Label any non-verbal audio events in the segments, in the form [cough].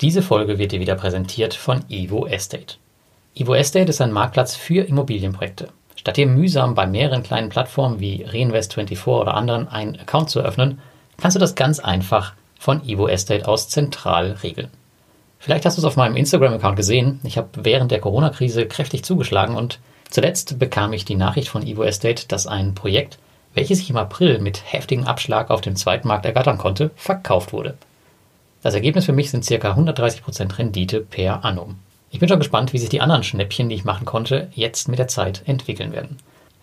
Diese Folge wird dir wieder präsentiert von Evo Estate. Evo Estate ist ein Marktplatz für Immobilienprojekte. Statt dir mühsam bei mehreren kleinen Plattformen wie Reinvest24 oder anderen einen Account zu öffnen, kannst du das ganz einfach von Evo Estate aus zentral regeln. Vielleicht hast du es auf meinem Instagram-Account gesehen. Ich habe während der Corona-Krise kräftig zugeschlagen und zuletzt bekam ich die Nachricht von Evo Estate, dass ein Projekt, welches ich im April mit heftigem Abschlag auf dem Zweitmarkt ergattern konnte, verkauft wurde. Das Ergebnis für mich sind ca. 130% Rendite per annum. Ich bin schon gespannt, wie sich die anderen Schnäppchen, die ich machen konnte, jetzt mit der Zeit entwickeln werden.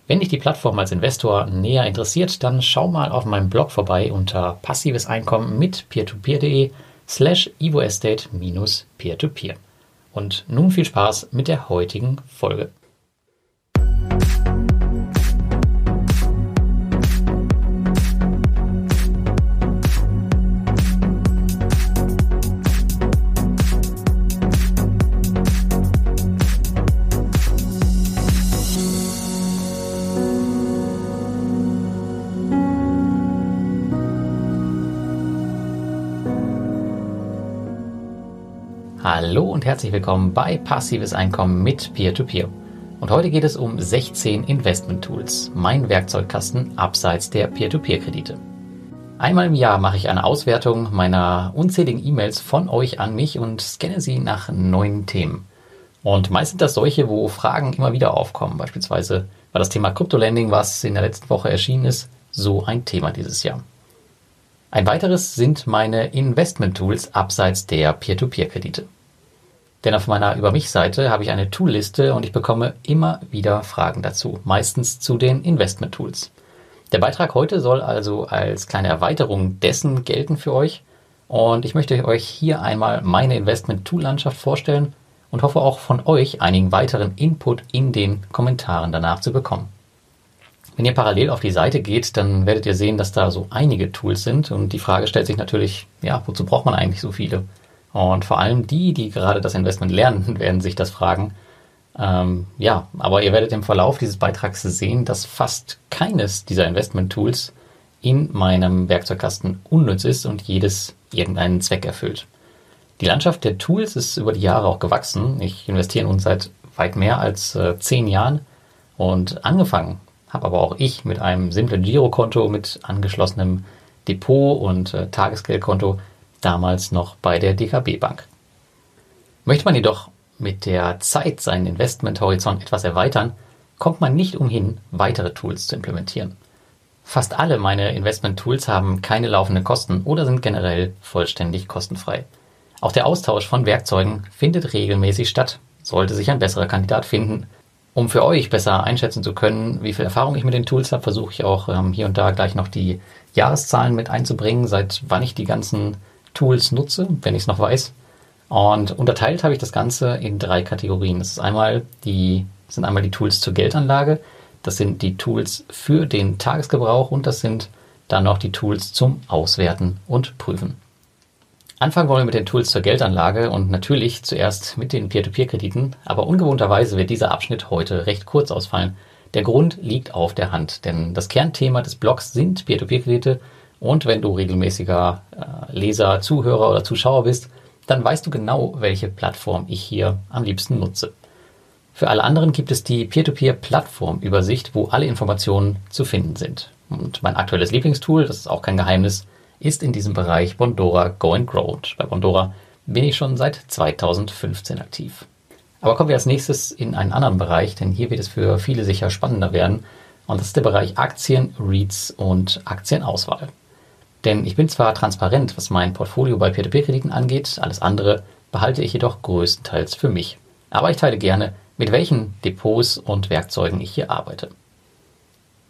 Wenn dich die Plattform als Investor näher interessiert, dann schau mal auf meinem Blog vorbei unter passives Einkommen mit peertopeer.de slash evoestate-peer-to-peer. Und nun viel Spaß mit der heutigen Folge. Herzlich willkommen bei Passives Einkommen mit Peer-to-Peer. -Peer. Und heute geht es um 16 Investment Tools, mein Werkzeugkasten abseits der Peer-to-Peer-Kredite. Einmal im Jahr mache ich eine Auswertung meiner unzähligen E-Mails von euch an mich und scanne sie nach neuen Themen. Und meist sind das solche, wo Fragen immer wieder aufkommen. Beispielsweise war das Thema Kryptolending, was in der letzten Woche erschienen ist, so ein Thema dieses Jahr. Ein weiteres sind meine Investment Tools abseits der Peer-to-Peer-Kredite. Denn auf meiner Über mich-Seite habe ich eine Toolliste und ich bekomme immer wieder Fragen dazu, meistens zu den Investment-Tools. Der Beitrag heute soll also als kleine Erweiterung dessen gelten für euch und ich möchte euch hier einmal meine Investment-Tool-Landschaft vorstellen und hoffe auch von euch einigen weiteren Input in den Kommentaren danach zu bekommen. Wenn ihr parallel auf die Seite geht, dann werdet ihr sehen, dass da so einige Tools sind und die Frage stellt sich natürlich, ja, wozu braucht man eigentlich so viele? Und vor allem die, die gerade das Investment lernen, [laughs] werden sich das fragen. Ähm, ja, aber ihr werdet im Verlauf dieses Beitrags sehen, dass fast keines dieser Investment-Tools in meinem Werkzeugkasten unnütz ist und jedes irgendeinen Zweck erfüllt. Die Landschaft der Tools ist über die Jahre auch gewachsen. Ich investiere nun seit weit mehr als äh, zehn Jahren und angefangen habe aber auch ich mit einem simplen Girokonto mit angeschlossenem Depot und äh, Tagesgeldkonto damals noch bei der DKB Bank. Möchte man jedoch mit der Zeit seinen Investmenthorizont etwas erweitern, kommt man nicht umhin, weitere Tools zu implementieren. Fast alle meine Investment-Tools haben keine laufenden Kosten oder sind generell vollständig kostenfrei. Auch der Austausch von Werkzeugen findet regelmäßig statt, sollte sich ein besserer Kandidat finden. Um für euch besser einschätzen zu können, wie viel Erfahrung ich mit den Tools habe, versuche ich auch ähm, hier und da gleich noch die Jahreszahlen mit einzubringen, seit wann ich die ganzen Tools nutze, wenn ich es noch weiß. Und unterteilt habe ich das Ganze in drei Kategorien. Das ist einmal die, sind einmal die Tools zur Geldanlage, das sind die Tools für den Tagesgebrauch und das sind dann noch die Tools zum Auswerten und Prüfen. Anfangen wollen wir mit den Tools zur Geldanlage und natürlich zuerst mit den Peer-to-Peer-Krediten, aber ungewohnterweise wird dieser Abschnitt heute recht kurz ausfallen. Der Grund liegt auf der Hand, denn das Kernthema des Blogs sind Peer-to-Peer-Kredite und wenn du regelmäßiger äh, Leser, Zuhörer oder Zuschauer bist, dann weißt du genau, welche Plattform ich hier am liebsten nutze. Für alle anderen gibt es die Peer-to-Peer-Plattform-Übersicht, wo alle Informationen zu finden sind. Und mein aktuelles Lieblingstool, das ist auch kein Geheimnis, ist in diesem Bereich Bondora Go and Grow. Und bei Bondora bin ich schon seit 2015 aktiv. Aber kommen wir als nächstes in einen anderen Bereich, denn hier wird es für viele sicher spannender werden. Und das ist der Bereich Aktien, REITs und Aktienauswahl. Denn ich bin zwar transparent, was mein Portfolio bei Peer-to-Peer-Krediten angeht, alles andere behalte ich jedoch größtenteils für mich. Aber ich teile gerne, mit welchen Depots und Werkzeugen ich hier arbeite.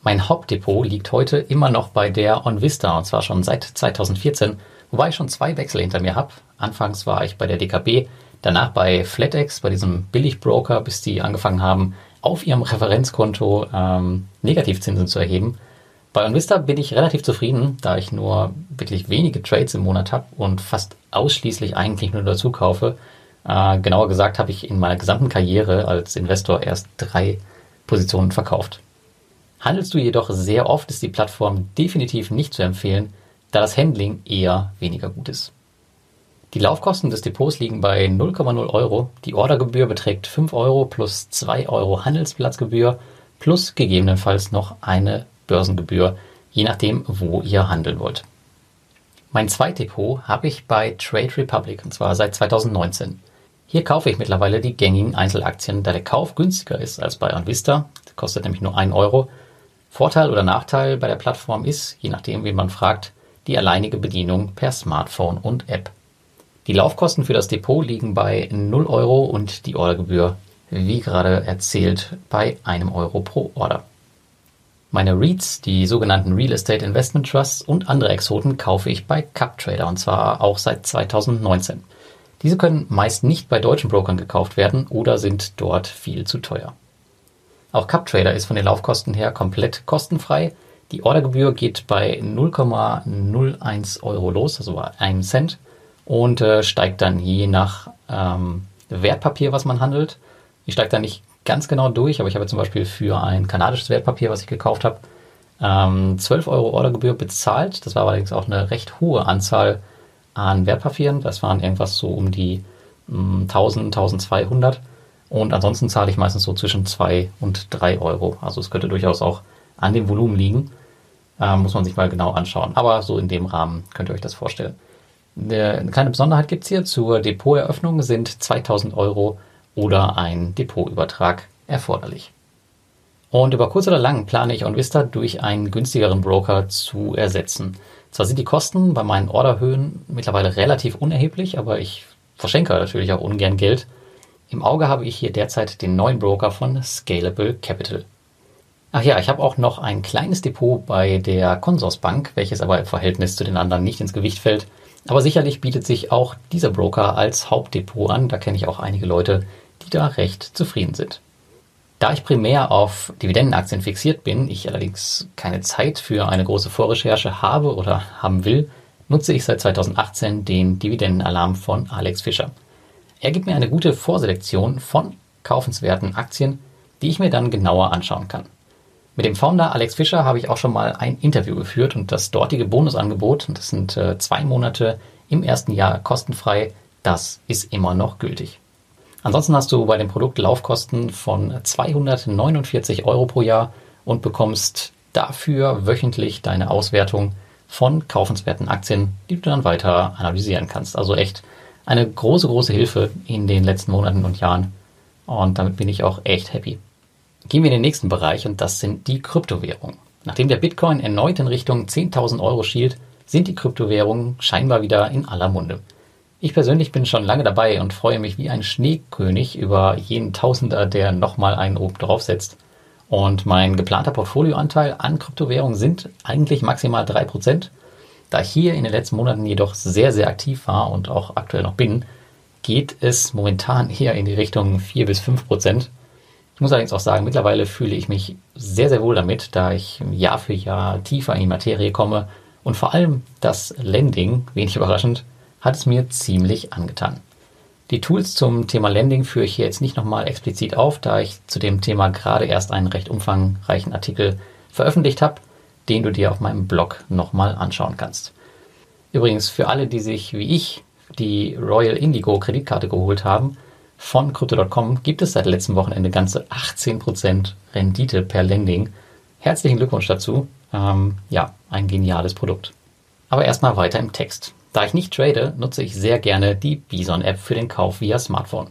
Mein Hauptdepot liegt heute immer noch bei der OnVista und zwar schon seit 2014, wobei ich schon zwei Wechsel hinter mir habe. Anfangs war ich bei der DKB, danach bei FlatEx, bei diesem Billigbroker, bis die angefangen haben, auf ihrem Referenzkonto ähm, Negativzinsen zu erheben. Bei OnVista bin ich relativ zufrieden, da ich nur wirklich wenige Trades im Monat habe und fast ausschließlich eigentlich nur dazu kaufe. Äh, genauer gesagt habe ich in meiner gesamten Karriere als Investor erst drei Positionen verkauft. Handelst du jedoch sehr oft, ist die Plattform definitiv nicht zu empfehlen, da das Handling eher weniger gut ist. Die Laufkosten des Depots liegen bei 0,0 Euro. Die Ordergebühr beträgt 5 Euro plus 2 Euro Handelsplatzgebühr plus gegebenenfalls noch eine Börsengebühr, je nachdem, wo ihr handeln wollt. Mein Zweitdepot habe ich bei Trade Republic und zwar seit 2019. Hier kaufe ich mittlerweile die gängigen Einzelaktien, da der Kauf günstiger ist als bei OnVista. Das kostet nämlich nur 1 Euro. Vorteil oder Nachteil bei der Plattform ist, je nachdem, wen man fragt, die alleinige Bedienung per Smartphone und App. Die Laufkosten für das Depot liegen bei 0 Euro und die Ordergebühr, wie gerade erzählt, bei einem Euro pro Order. Meine REITs, die sogenannten Real Estate Investment Trusts und andere Exoten kaufe ich bei CupTrader und zwar auch seit 2019. Diese können meist nicht bei deutschen Brokern gekauft werden oder sind dort viel zu teuer. Auch CupTrader ist von den Laufkosten her komplett kostenfrei. Die Ordergebühr geht bei 0,01 Euro los, also bei einem Cent und äh, steigt dann je nach ähm, Wertpapier, was man handelt. Ich steige da nicht ganz genau durch, aber ich habe zum Beispiel für ein kanadisches Wertpapier, was ich gekauft habe, ähm, 12 Euro Ordergebühr bezahlt. Das war allerdings auch eine recht hohe Anzahl an Wertpapieren. Das waren irgendwas so um die ähm, 1000, 1200. Und ansonsten zahle ich meistens so zwischen 2 und 3 Euro. Also es könnte durchaus auch an dem Volumen liegen. Ähm, muss man sich mal genau anschauen. Aber so in dem Rahmen könnt ihr euch das vorstellen. Eine kleine Besonderheit gibt's hier. Zur Depoteröffnung sind 2000 Euro oder ein Depotübertrag erforderlich. Und über kurz oder lang plane ich OnVista durch einen günstigeren Broker zu ersetzen. Zwar sind die Kosten bei meinen Orderhöhen mittlerweile relativ unerheblich, aber ich verschenke natürlich auch ungern Geld. Im Auge habe ich hier derzeit den neuen Broker von Scalable Capital. Ach ja, ich habe auch noch ein kleines Depot bei der Consorsbank, welches aber im Verhältnis zu den anderen nicht ins Gewicht fällt. Aber sicherlich bietet sich auch dieser Broker als Hauptdepot an. Da kenne ich auch einige Leute, die da recht zufrieden sind. Da ich primär auf Dividendenaktien fixiert bin, ich allerdings keine Zeit für eine große Vorrecherche habe oder haben will, nutze ich seit 2018 den Dividendenalarm von Alex Fischer. Er gibt mir eine gute Vorselektion von kaufenswerten Aktien, die ich mir dann genauer anschauen kann. Mit dem Founder Alex Fischer habe ich auch schon mal ein Interview geführt und das dortige Bonusangebot, das sind äh, zwei Monate im ersten Jahr kostenfrei, das ist immer noch gültig. Ansonsten hast du bei dem Produkt Laufkosten von 249 Euro pro Jahr und bekommst dafür wöchentlich deine Auswertung von kaufenswerten Aktien, die du dann weiter analysieren kannst. Also echt eine große, große Hilfe in den letzten Monaten und Jahren. Und damit bin ich auch echt happy. Gehen wir in den nächsten Bereich und das sind die Kryptowährungen. Nachdem der Bitcoin erneut in Richtung 10.000 Euro schielt, sind die Kryptowährungen scheinbar wieder in aller Munde. Ich persönlich bin schon lange dabei und freue mich wie ein Schneekönig über jeden Tausender, der nochmal einen oben draufsetzt. Und mein geplanter Portfolioanteil an Kryptowährungen sind eigentlich maximal 3%. Da ich hier in den letzten Monaten jedoch sehr, sehr aktiv war und auch aktuell noch bin, geht es momentan eher in die Richtung 4 bis 5%. Ich muss allerdings auch sagen, mittlerweile fühle ich mich sehr, sehr wohl damit, da ich Jahr für Jahr tiefer in die Materie komme und vor allem das Lending, wenig überraschend, hat es mir ziemlich angetan. Die Tools zum Thema Lending führe ich hier jetzt nicht nochmal explizit auf, da ich zu dem Thema gerade erst einen recht umfangreichen Artikel veröffentlicht habe, den du dir auf meinem Blog nochmal anschauen kannst. Übrigens, für alle, die sich wie ich die Royal Indigo Kreditkarte geholt haben, von Crypto.com gibt es seit letztem Wochenende ganze 18% Rendite per Lending. Herzlichen Glückwunsch dazu. Ähm, ja, ein geniales Produkt. Aber erstmal weiter im Text. Da ich nicht trade, nutze ich sehr gerne die Bison-App für den Kauf via Smartphone.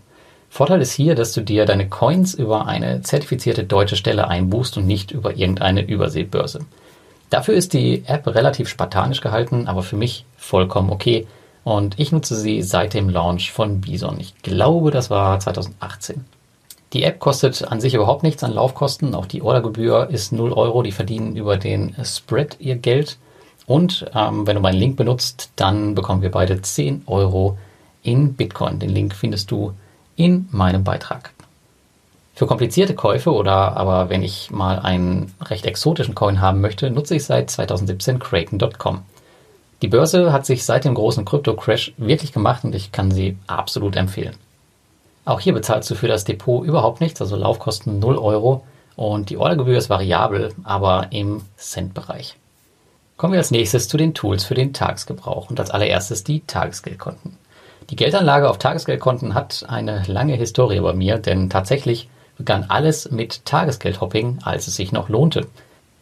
Vorteil ist hier, dass du dir deine Coins über eine zertifizierte deutsche Stelle einbuchst und nicht über irgendeine Überseebörse. Dafür ist die App relativ spartanisch gehalten, aber für mich vollkommen okay, und ich nutze sie seit dem Launch von Bison. Ich glaube, das war 2018. Die App kostet an sich überhaupt nichts an Laufkosten. Auch die Ordergebühr ist 0 Euro. Die verdienen über den Spread ihr Geld. Und ähm, wenn du meinen Link benutzt, dann bekommen wir beide 10 Euro in Bitcoin. Den Link findest du in meinem Beitrag. Für komplizierte Käufe oder aber wenn ich mal einen recht exotischen Coin haben möchte, nutze ich seit 2017 Kraken.com. Die Börse hat sich seit dem großen Krypto-Crash wirklich gemacht und ich kann sie absolut empfehlen. Auch hier bezahlst du für das Depot überhaupt nichts, also Laufkosten 0 Euro und die Ordergebühr ist variabel, aber im Cent-Bereich. Kommen wir als nächstes zu den Tools für den Tagesgebrauch und als allererstes die Tagesgeldkonten. Die Geldanlage auf Tagesgeldkonten hat eine lange Historie bei mir, denn tatsächlich begann alles mit Tagesgeldhopping, als es sich noch lohnte.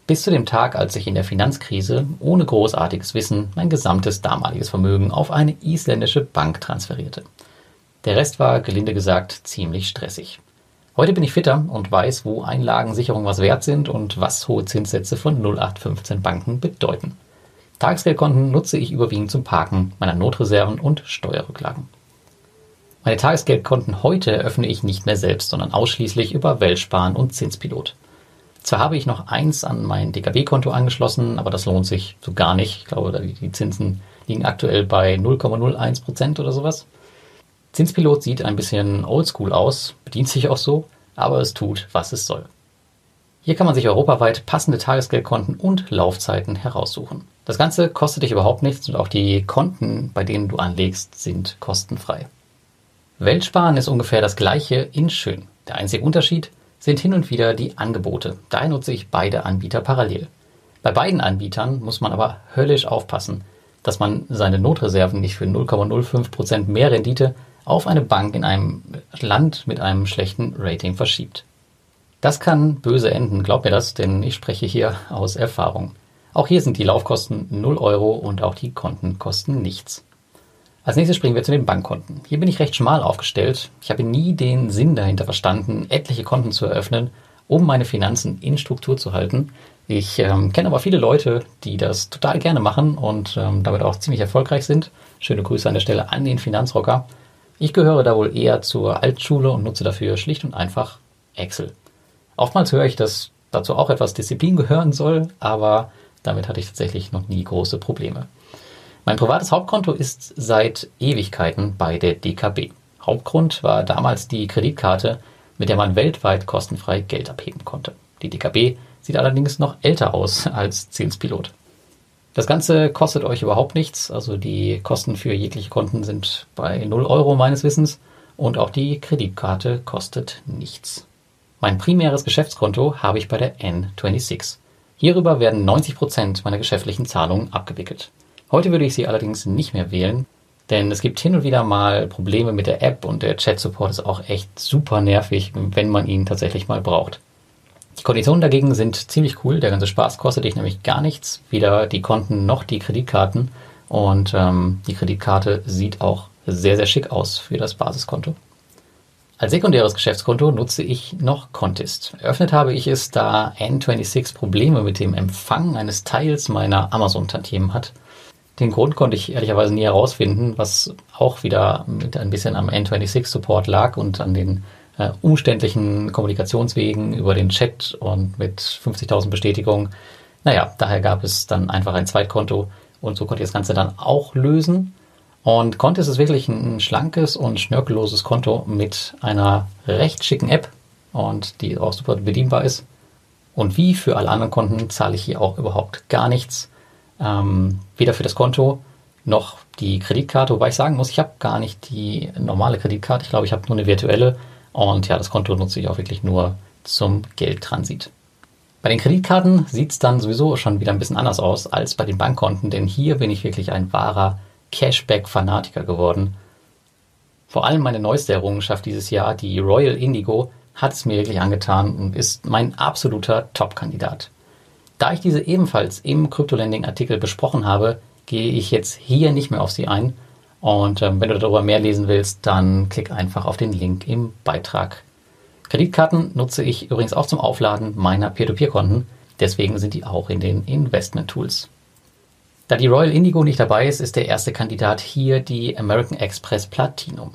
Bis zu dem Tag, als ich in der Finanzkrise ohne großartiges Wissen mein gesamtes damaliges Vermögen auf eine isländische Bank transferierte. Der Rest war, gelinde gesagt, ziemlich stressig. Heute bin ich fitter und weiß, wo Einlagensicherungen was wert sind und was hohe Zinssätze von 0815 Banken bedeuten. Tagesgeldkonten nutze ich überwiegend zum Parken meiner Notreserven und Steuerrücklagen. Meine Tagesgeldkonten heute eröffne ich nicht mehr selbst, sondern ausschließlich über Weltsparen und Zinspilot. Zwar habe ich noch eins an mein DKB-Konto angeschlossen, aber das lohnt sich so gar nicht. Ich glaube, die Zinsen liegen aktuell bei 0,01 Prozent oder sowas. Zinspilot sieht ein bisschen oldschool aus, bedient sich auch so, aber es tut, was es soll. Hier kann man sich europaweit passende Tagesgeldkonten und Laufzeiten heraussuchen. Das Ganze kostet dich überhaupt nichts und auch die Konten, bei denen du anlegst, sind kostenfrei. Weltsparen ist ungefähr das gleiche in schön. Der einzige Unterschied, sind hin und wieder die Angebote. Daher nutze ich beide Anbieter parallel. Bei beiden Anbietern muss man aber höllisch aufpassen, dass man seine Notreserven nicht für 0,05% mehr Rendite auf eine Bank in einem Land mit einem schlechten Rating verschiebt. Das kann böse enden, glaub mir das, denn ich spreche hier aus Erfahrung. Auch hier sind die Laufkosten 0 Euro und auch die Konten kosten nichts. Als nächstes springen wir zu den Bankkonten. Hier bin ich recht schmal aufgestellt. Ich habe nie den Sinn dahinter verstanden, etliche Konten zu eröffnen, um meine Finanzen in Struktur zu halten. Ich ähm, kenne aber viele Leute, die das total gerne machen und ähm, damit auch ziemlich erfolgreich sind. Schöne Grüße an der Stelle an den Finanzrocker. Ich gehöre da wohl eher zur Altschule und nutze dafür schlicht und einfach Excel. Oftmals höre ich, dass dazu auch etwas Disziplin gehören soll, aber damit hatte ich tatsächlich noch nie große Probleme. Mein privates Hauptkonto ist seit Ewigkeiten bei der DKB. Hauptgrund war damals die Kreditkarte, mit der man weltweit kostenfrei Geld abheben konnte. Die DKB sieht allerdings noch älter aus als Zinspilot. Das Ganze kostet euch überhaupt nichts, also die Kosten für jegliche Konten sind bei 0 Euro meines Wissens und auch die Kreditkarte kostet nichts. Mein primäres Geschäftskonto habe ich bei der N26. Hierüber werden 90 Prozent meiner geschäftlichen Zahlungen abgewickelt. Heute würde ich sie allerdings nicht mehr wählen, denn es gibt hin und wieder mal Probleme mit der App und der Chat-Support ist auch echt super nervig, wenn man ihn tatsächlich mal braucht. Konditionen dagegen sind ziemlich cool. Der ganze Spaß kostet dich nämlich gar nichts, weder die Konten noch die Kreditkarten. Und ähm, die Kreditkarte sieht auch sehr, sehr schick aus für das Basiskonto. Als sekundäres Geschäftskonto nutze ich noch Contist. Eröffnet habe ich es, da N26 Probleme mit dem Empfang eines Teils meiner Amazon-Tantiemen hat den Grund konnte ich ehrlicherweise nie herausfinden, was auch wieder mit ein bisschen am N26-Support lag und an den äh, umständlichen Kommunikationswegen über den Chat und mit 50.000 Bestätigungen. Naja, daher gab es dann einfach ein Zweitkonto und so konnte ich das Ganze dann auch lösen. Und Contest ist wirklich ein schlankes und schnörkelloses Konto mit einer recht schicken App und die auch super bedienbar ist. Und wie für alle anderen Konten zahle ich hier auch überhaupt gar nichts ähm, weder für das Konto noch die Kreditkarte, wobei ich sagen muss, ich habe gar nicht die normale Kreditkarte. Ich glaube, ich habe nur eine virtuelle. Und ja, das Konto nutze ich auch wirklich nur zum Geldtransit. Bei den Kreditkarten sieht es dann sowieso schon wieder ein bisschen anders aus als bei den Bankkonten, denn hier bin ich wirklich ein wahrer Cashback-Fanatiker geworden. Vor allem meine neueste Errungenschaft dieses Jahr, die Royal Indigo, hat es mir wirklich angetan und ist mein absoluter Top-Kandidat. Da ich diese ebenfalls im Crypto-Lending-Artikel besprochen habe, gehe ich jetzt hier nicht mehr auf sie ein. Und ähm, wenn du darüber mehr lesen willst, dann klick einfach auf den Link im Beitrag. Kreditkarten nutze ich übrigens auch zum Aufladen meiner Peer-to-Peer-Konten. Deswegen sind die auch in den Investment-Tools. Da die Royal Indigo nicht dabei ist, ist der erste Kandidat hier die American Express Platinum.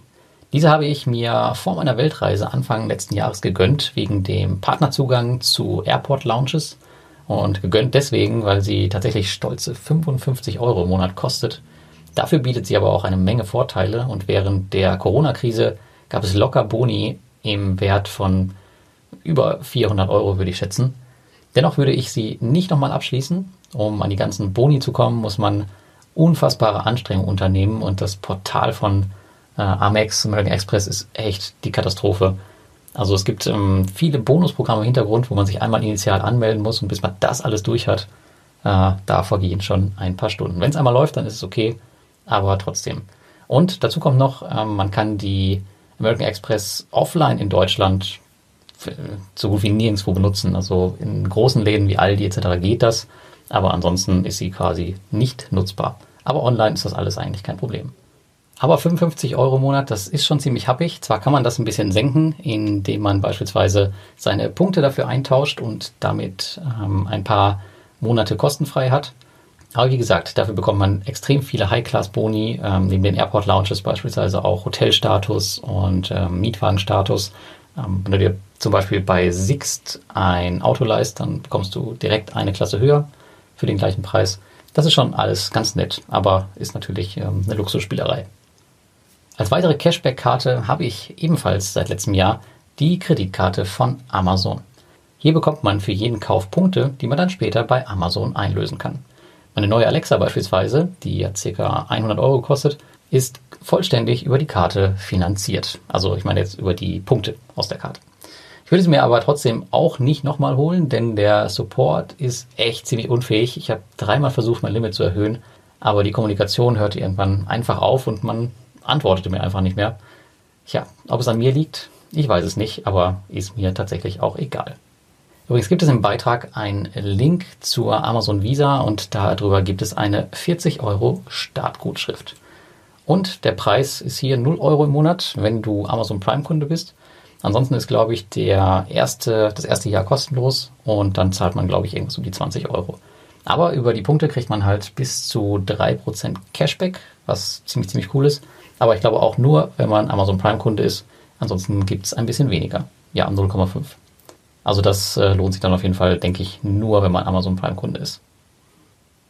Diese habe ich mir vor meiner Weltreise Anfang letzten Jahres gegönnt, wegen dem Partnerzugang zu Airport Lounges und gegönnt deswegen, weil sie tatsächlich stolze 55 Euro im Monat kostet. Dafür bietet sie aber auch eine Menge Vorteile und während der Corona-Krise gab es locker Boni im Wert von über 400 Euro, würde ich schätzen. Dennoch würde ich sie nicht nochmal abschließen. Um an die ganzen Boni zu kommen, muss man unfassbare Anstrengungen unternehmen und das Portal von äh, Amex, American Express, ist echt die Katastrophe. Also es gibt ähm, viele Bonusprogramme im Hintergrund, wo man sich einmal initial anmelden muss und bis man das alles durch hat, äh, da vergehen schon ein paar Stunden. Wenn es einmal läuft, dann ist es okay, aber trotzdem. Und dazu kommt noch, ähm, man kann die American Express offline in Deutschland so gut wie nirgendwo benutzen. Also in großen Läden wie Aldi etc. geht das, aber ansonsten ist sie quasi nicht nutzbar. Aber online ist das alles eigentlich kein Problem. Aber 55 Euro im Monat, das ist schon ziemlich happig. Zwar kann man das ein bisschen senken, indem man beispielsweise seine Punkte dafür eintauscht und damit ähm, ein paar Monate kostenfrei hat. Aber wie gesagt, dafür bekommt man extrem viele High-Class-Boni, ähm, neben den Airport-Lounges beispielsweise auch Hotelstatus und ähm, Mietwagenstatus. Ähm, wenn du dir zum Beispiel bei Sixt ein Auto leist, dann bekommst du direkt eine Klasse höher für den gleichen Preis. Das ist schon alles ganz nett, aber ist natürlich ähm, eine Luxusspielerei. Als weitere Cashback-Karte habe ich ebenfalls seit letztem Jahr die Kreditkarte von Amazon. Hier bekommt man für jeden Kauf Punkte, die man dann später bei Amazon einlösen kann. Meine neue Alexa beispielsweise, die ja ca. 100 Euro kostet, ist vollständig über die Karte finanziert. Also ich meine jetzt über die Punkte aus der Karte. Ich würde sie mir aber trotzdem auch nicht nochmal holen, denn der Support ist echt ziemlich unfähig. Ich habe dreimal versucht, mein Limit zu erhöhen, aber die Kommunikation hörte irgendwann einfach auf und man antwortete mir einfach nicht mehr. Tja, ob es an mir liegt, ich weiß es nicht, aber ist mir tatsächlich auch egal. Übrigens gibt es im Beitrag einen Link zur Amazon Visa und darüber gibt es eine 40 Euro Startgutschrift. Und der Preis ist hier 0 Euro im Monat, wenn du Amazon Prime Kunde bist. Ansonsten ist, glaube ich, der erste, das erste Jahr kostenlos und dann zahlt man, glaube ich, irgendwas um die 20 Euro. Aber über die Punkte kriegt man halt bis zu 3% Cashback, was ziemlich, ziemlich cool ist. Aber ich glaube auch nur, wenn man Amazon Prime Kunde ist. Ansonsten gibt es ein bisschen weniger. Ja, 0,5. Also das äh, lohnt sich dann auf jeden Fall, denke ich, nur, wenn man Amazon Prime-Kunde ist.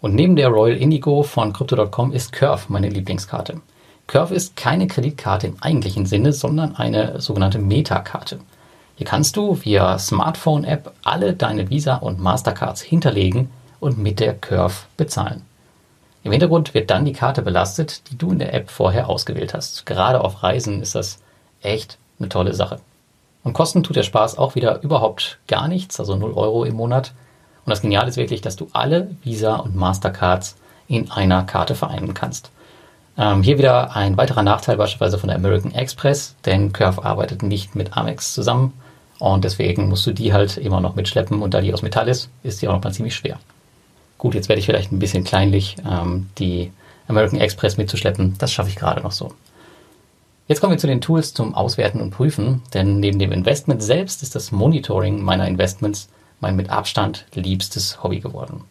Und neben der Royal Indigo von Crypto.com ist Curve meine Lieblingskarte. Curve ist keine Kreditkarte im eigentlichen Sinne, sondern eine sogenannte Meta-Karte. Hier kannst du via Smartphone-App alle deine Visa und Mastercards hinterlegen und mit der Curve bezahlen. Im Hintergrund wird dann die Karte belastet, die du in der App vorher ausgewählt hast. Gerade auf Reisen ist das echt eine tolle Sache. Und kosten tut der Spaß auch wieder überhaupt gar nichts, also 0 Euro im Monat. Und das Geniale ist wirklich, dass du alle Visa und Mastercards in einer Karte vereinen kannst. Ähm, hier wieder ein weiterer Nachteil beispielsweise von der American Express, denn Curve arbeitet nicht mit Amex zusammen und deswegen musst du die halt immer noch mitschleppen und da die aus Metall ist, ist die auch noch mal ziemlich schwer. Gut, jetzt werde ich vielleicht ein bisschen kleinlich, ähm, die American Express mitzuschleppen. Das schaffe ich gerade noch so. Jetzt kommen wir zu den Tools zum Auswerten und Prüfen, denn neben dem Investment selbst ist das Monitoring meiner Investments mein mit Abstand liebstes Hobby geworden.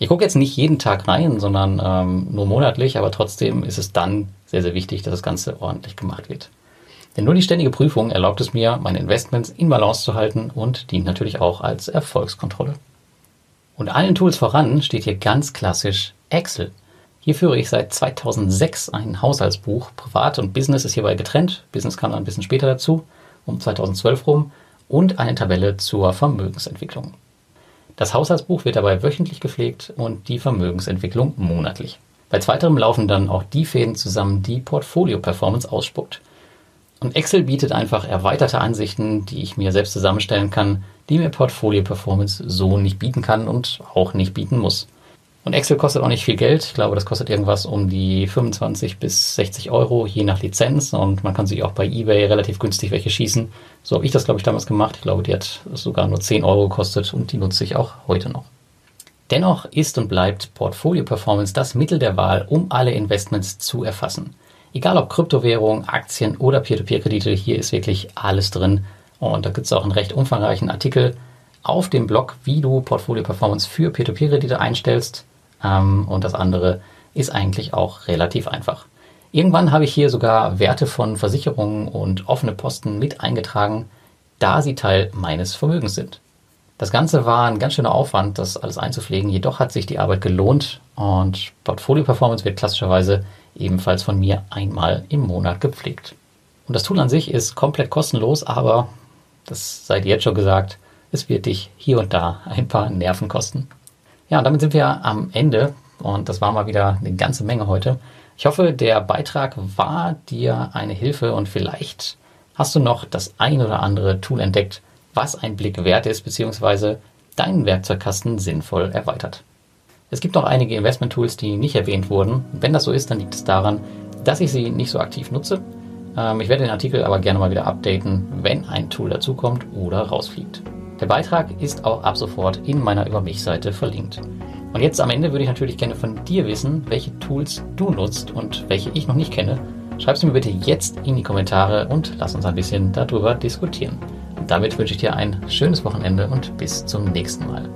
Ich gucke jetzt nicht jeden Tag rein, sondern ähm, nur monatlich, aber trotzdem ist es dann sehr, sehr wichtig, dass das Ganze ordentlich gemacht wird. Denn nur die ständige Prüfung erlaubt es mir, meine Investments in Balance zu halten und dient natürlich auch als Erfolgskontrolle. Und allen Tools voran steht hier ganz klassisch Excel. Hier führe ich seit 2006 ein Haushaltsbuch. Privat und Business ist hierbei getrennt. Business kam dann ein bisschen später dazu, um 2012 rum. Und eine Tabelle zur Vermögensentwicklung. Das Haushaltsbuch wird dabei wöchentlich gepflegt und die Vermögensentwicklung monatlich. Bei zweiterem laufen dann auch die Fäden zusammen, die Portfolio Performance ausspuckt. Und Excel bietet einfach erweiterte Ansichten, die ich mir selbst zusammenstellen kann, die mir Portfolio Performance so nicht bieten kann und auch nicht bieten muss. Und Excel kostet auch nicht viel Geld. Ich glaube, das kostet irgendwas um die 25 bis 60 Euro, je nach Lizenz. Und man kann sich auch bei eBay relativ günstig welche schießen. So habe ich das, glaube ich, damals gemacht. Ich glaube, die hat sogar nur 10 Euro gekostet und die nutze ich auch heute noch. Dennoch ist und bleibt Portfolio Performance das Mittel der Wahl, um alle Investments zu erfassen. Egal ob Kryptowährung, Aktien oder Peer-to-Peer-Kredite, hier ist wirklich alles drin. Und da gibt es auch einen recht umfangreichen Artikel auf dem Blog, wie du Portfolio Performance für Peer-to-Peer-Kredite einstellst. Ähm, und das andere ist eigentlich auch relativ einfach. Irgendwann habe ich hier sogar Werte von Versicherungen und offene Posten mit eingetragen, da sie Teil meines Vermögens sind. Das Ganze war ein ganz schöner Aufwand, das alles einzupflegen, jedoch hat sich die Arbeit gelohnt und Portfolio Performance wird klassischerweise ebenfalls von mir einmal im Monat gepflegt. Und das Tool an sich ist komplett kostenlos, aber das seid jetzt schon gesagt, es wird dich hier und da ein paar Nerven kosten. Ja, damit sind wir am Ende und das war mal wieder eine ganze Menge heute. Ich hoffe, der Beitrag war dir eine Hilfe und vielleicht hast du noch das ein oder andere Tool entdeckt, was ein Blick wert ist, beziehungsweise deinen Werkzeugkasten sinnvoll erweitert. Es gibt noch einige Investment-Tools, die nicht erwähnt wurden. Wenn das so ist, dann liegt es daran, dass ich sie nicht so aktiv nutze. Ähm, ich werde den Artikel aber gerne mal wieder updaten, wenn ein Tool dazukommt oder rausfliegt. Der Beitrag ist auch ab sofort in meiner Über mich-Seite verlinkt. Und jetzt am Ende würde ich natürlich gerne von dir wissen, welche Tools du nutzt und welche ich noch nicht kenne. Schreib sie mir bitte jetzt in die Kommentare und lass uns ein bisschen darüber diskutieren. Und damit wünsche ich dir ein schönes Wochenende und bis zum nächsten Mal.